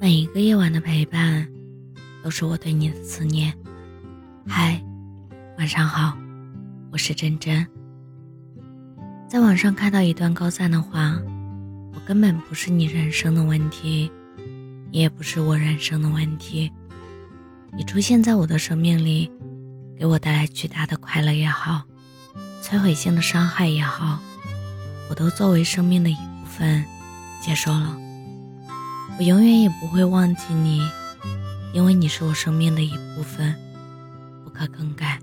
每一个夜晚的陪伴，都是我对你的思念。嗨，晚上好，我是真真。在网上看到一段高赞的话：“我根本不是你人生的问题，你也不是我人生的问题。你出现在我的生命里，给我带来巨大的快乐也好，摧毁性的伤害也好，我都作为生命的一部分接受了。”我永远也不会忘记你，因为你是我生命的一部分，不可更改。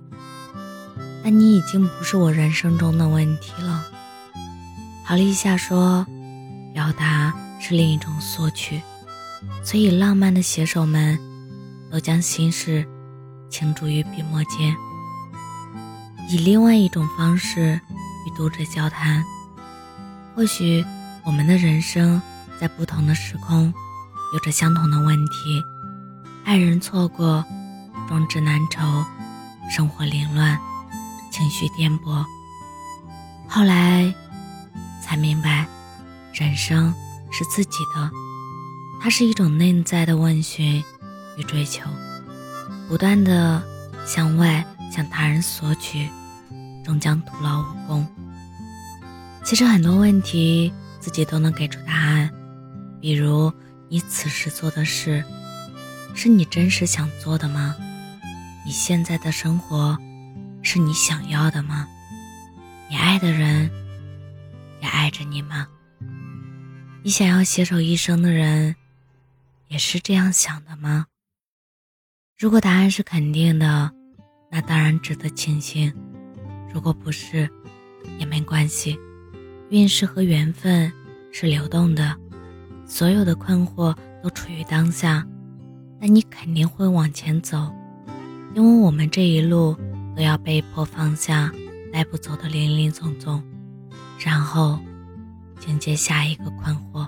但你已经不是我人生中的问题了。陶立夏说：“表达是另一种索取。”所以，浪漫的写手们都将心事倾注于笔墨间，以另外一种方式与读者交谈。或许，我们的人生在不同的时空。有着相同的问题，爱人错过，壮志难酬，生活凌乱，情绪颠簸。后来才明白，人生是自己的，它是一种内在的问询与追求，不断的向外向他人索取，终将徒劳无功。其实很多问题自己都能给出答案，比如。你此时做的事，是你真实想做的吗？你现在的生活，是你想要的吗？你爱的人，也爱着你吗？你想要携手一生的人，也是这样想的吗？如果答案是肯定的，那当然值得庆幸；如果不是，也没关系。运势和缘分是流动的。所有的困惑都处于当下，那你肯定会往前走，因为我们这一路都要被迫放下带不走的林林总总，然后迎接下一个困惑。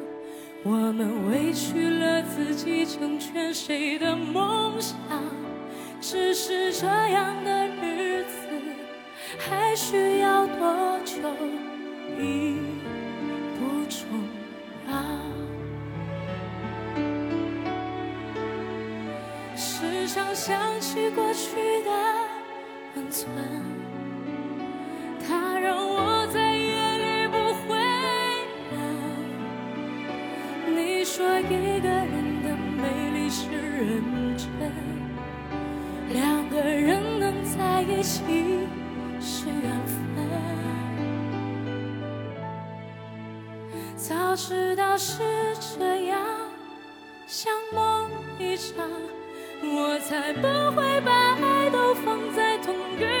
我们委屈了自己，成全谁的梦想？只是这样的日子，还需要多久？已不重要。时常想起过去的温存。一个人的美丽是认真，两个人能在一起是缘分。早知道是这样，像梦一场，我才不会把爱都放在同一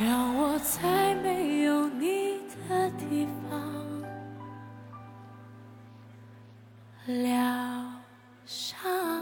让我在没有你的地方疗伤。